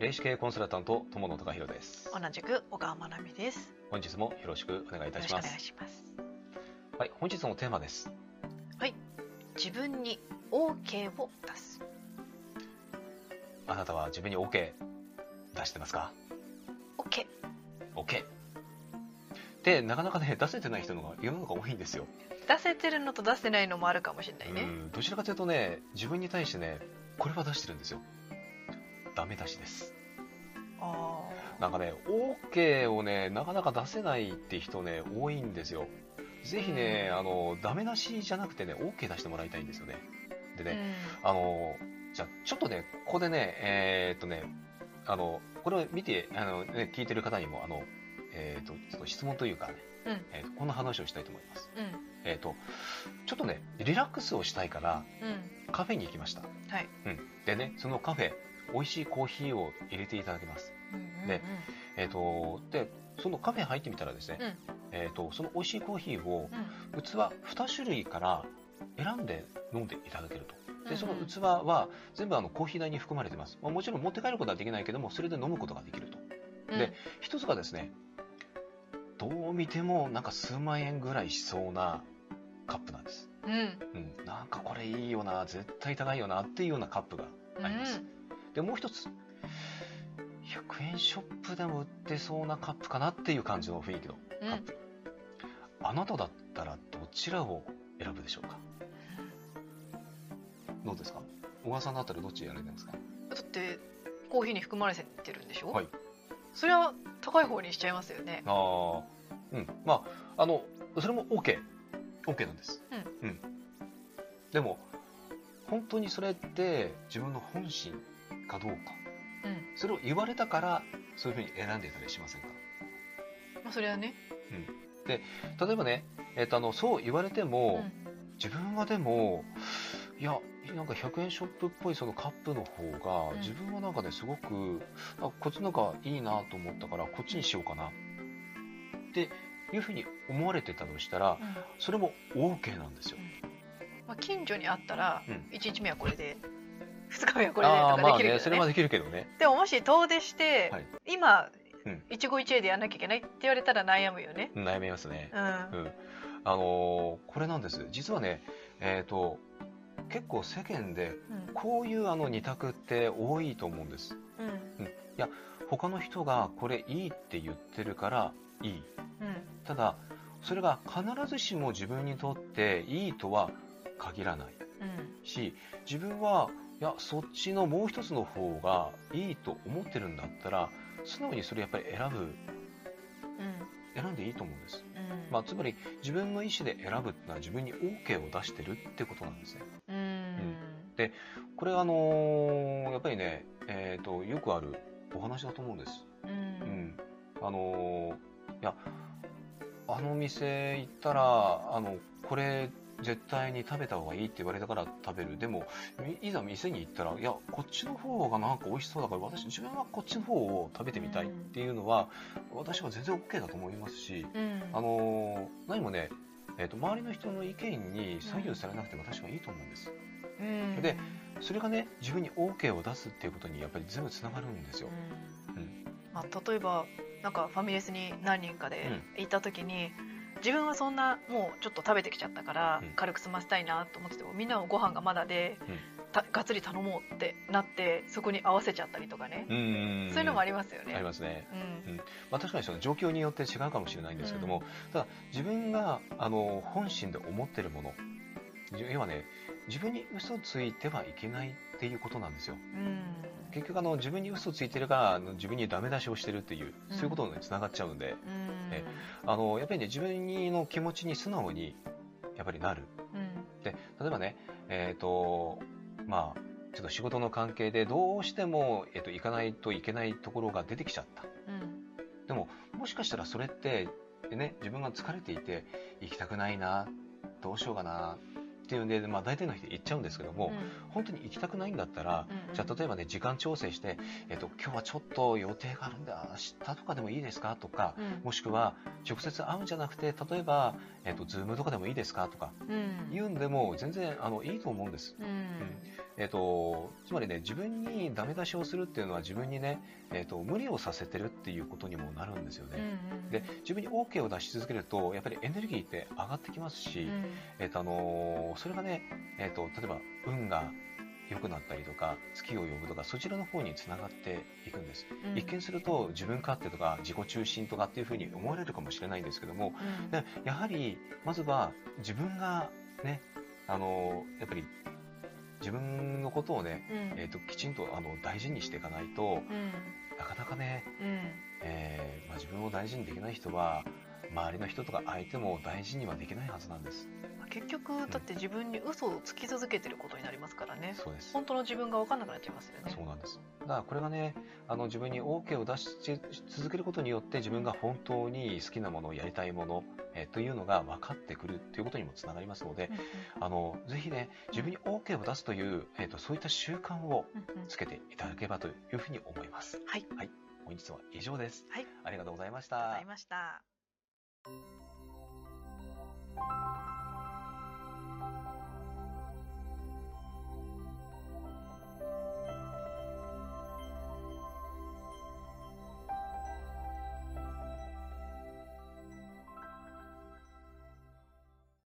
霊視系コンサルタント友野隆弘です同じく小川真奈美です。本日もよろしくお願いいたしくお願いします。はい本日のテーマです自分に OK を出す。あなたは自分に OK 出してますか？OK。OK でなかなかね出せてない人の方が世の中多いんですよ、出せてるのと出せないのもあるかもしれないね。うんどちらかというとね自分に対してねこれは出してるんですよダメ出しですあなんかね OK をねなかなか出せないって人ね多いんですよぜひね、うんあのダメ出しじゃなくてね OK 出してもらいたいんですよねであ。ね、あのじゃあちょっとねここでねえーっとねあのこれを見てあの、ね、聞いてる方にもあの、えーっとちょっと質問というかね、うんえーっとこんな話をしたいと思いますうん。うん。えーっとちょっとねリラックスをしたいからうん。カフェに行きました、はい。うん、でねそのカフェ美味しいコーヒーを入れていただきます。うんでえーっとでそのカフェ入ってみたらですね、うん。えーっとその美味しいコーヒーをうん。うん。器2種類から選んで飲んでいただけると。でそのうん。器は全部あのコーヒー代に含まれてます、まあ、もちろん持って帰ることはできないけどもそれで飲むことができると。うん。で一つがですねどう見てもなんか数万円ぐらいしそうなカップなんです、うん。うん、なんかこれいいよな絶対高いよなっていうようなカップがあります、でもう一つ。100円ショップでも売ってそうなカップかなっていう感じの雰囲気のうん。カップ、あなただったらどちらを選ぶでしょうか？どうですか？小川さんだったらどっちやられてますか？だってコーヒーに含まれてるんでしょ？はい。それは高い方にしちゃいますよね。ああうん。まああのそれも OKOK、OK なんです。うん、でも本当にそれって自分の本心かどうか。うん。それを言われたからそういうふうに選んでたりしませんか？まあそれはね。例えばね、えっとあのそう言われても、うん。自分はでもいやなんか100円ショップっぽいそのカップの方が、うん。自分はなんかねすごくあこっちの方がいいなと思ったからこっちにしようかな。っていうふうに思われてたとしたらうん。それも OK なんですよ。まあ近所にあったらうん。一日目はこれで2日目はこれでとかああまあできるけどねねそれは。できるけどね。でももし遠出して、はい今、うん一期一会でやんなきゃいけないって言われたら悩むよね。悩みますね。うん。うん、あのーこれなんです実はねえっ、と結構世間でうん。こういうあの二択って多いと思うんです。うん。他の人がこれいいって言ってるからいいうん。ただそれが必ずしも自分にとっていいとは限らないうん。し自分はいやそっちのもう一つの方がいいと思ってるんだったら素直にそれやっぱり選ぶうん。選んでいいと思うんです、うん。まあ、つまり自分の意思で選ぶってのは自分に OK を出してるってことなんですねうん。これはあのーやっぱりね、えー、とよくあるお話だと思うんですう。うんん、あのーいやあの店行ったらあのこれ絶対に食べた方がいいって言われたから食べる。でもいいざ店に行ったらいやこっちの方がなんか美味しそうだから私自分はこっちの方を食べてみたいっていうのは、私は全然 OK だと思いますし、うん。あのー何もね、えー、と周りの人の意見に左右されなくても私はいいと思うんです。うん。でそれがね自分に OK を出すっていうことにやっぱり全部つながるんですよ、うん。うん。まあ、例えばなんかファミレスに何人かで行った時に、自分はそんなもうちょっと食べてきちゃったからうん。軽く済ませたいなと思っててもみんなのご飯がまだで、うん。たがっつり頼もうってなってそこに合わせちゃったりとかね、うんそういうのもありますよね。ありますね。うん。まあ、確かにその状況によって違うかもしれないんですけども、ただ自分があの本心で思ってるもの要はね自分に嘘ついてはいけないっていうことなんですよ。うん。結局あの自分に嘘ついてるからあの自分にダメ出しをしてるっていううん。そういうことにつながっちゃうので、うん。えあのやっぱりね自分の気持ちに素直にやっぱりなる。うん。で例えばねえっ、とまあちょっと仕事の関係でどうしても、えっと行かないといけないところが出てきちゃった。うん。でももしかしたらそれって、ね、自分が疲れていて行きたくないなどうしようかなっていうんで、まあ、大体の人行っちゃうんですけども、本当に行きたくないんだったら、うんじゃあ例えばね時間調整して、えっと、今日はちょっと予定があるんで明日とかでもいいですか？とか、うん。もしくは直接会うんじゃなくて例えば、えっと、ズームとかでもいいですか？とかうん。言うんでも全然あのいいと思うんです。うんえっ、と、つまりね、自分にダメ出しをするっていうのは自分にね、えっ、と、無理をさせてるっていうことにもなるんですよね。うんうんで、自分に OK を出し続けると、やっぱりエネルギーって上がってきますし、うんえっ、と、あのーそれがね、えっ、と、例えば、運が良くなったりとか、月を呼ぶとか、そちらの方につながっていくんです。うん一見すると、自分勝手とか、自己中心とかっていうふうに思われるかもしれないんですけども、うんでやはり、まずは自分がね、あの、やっぱり自分のことをね、うん。えっ、と、きちんとあの大事にしていかないと、うん。なかなかね、うん。えーまあ、自分を大事にできない人は、周りの人とか相手も大事にはできないはずなんです。結局だって自分に嘘をつき続けてることになりますからね。そうです。本当の自分が分かんなくなっちゃいますよね。そうなんです。だからこれがねあの自分に OK を出し続けることによって自分が本当に好きなものをやりたいもの、えというのが分かってくるということにもつながりますので、うん、あのぜひね自分に OK を出すという、えーと、そういった習慣をつけていただければというふうに思います、はい、はい、本日は以上です、はい、ありがとうございました。ありがとうございました。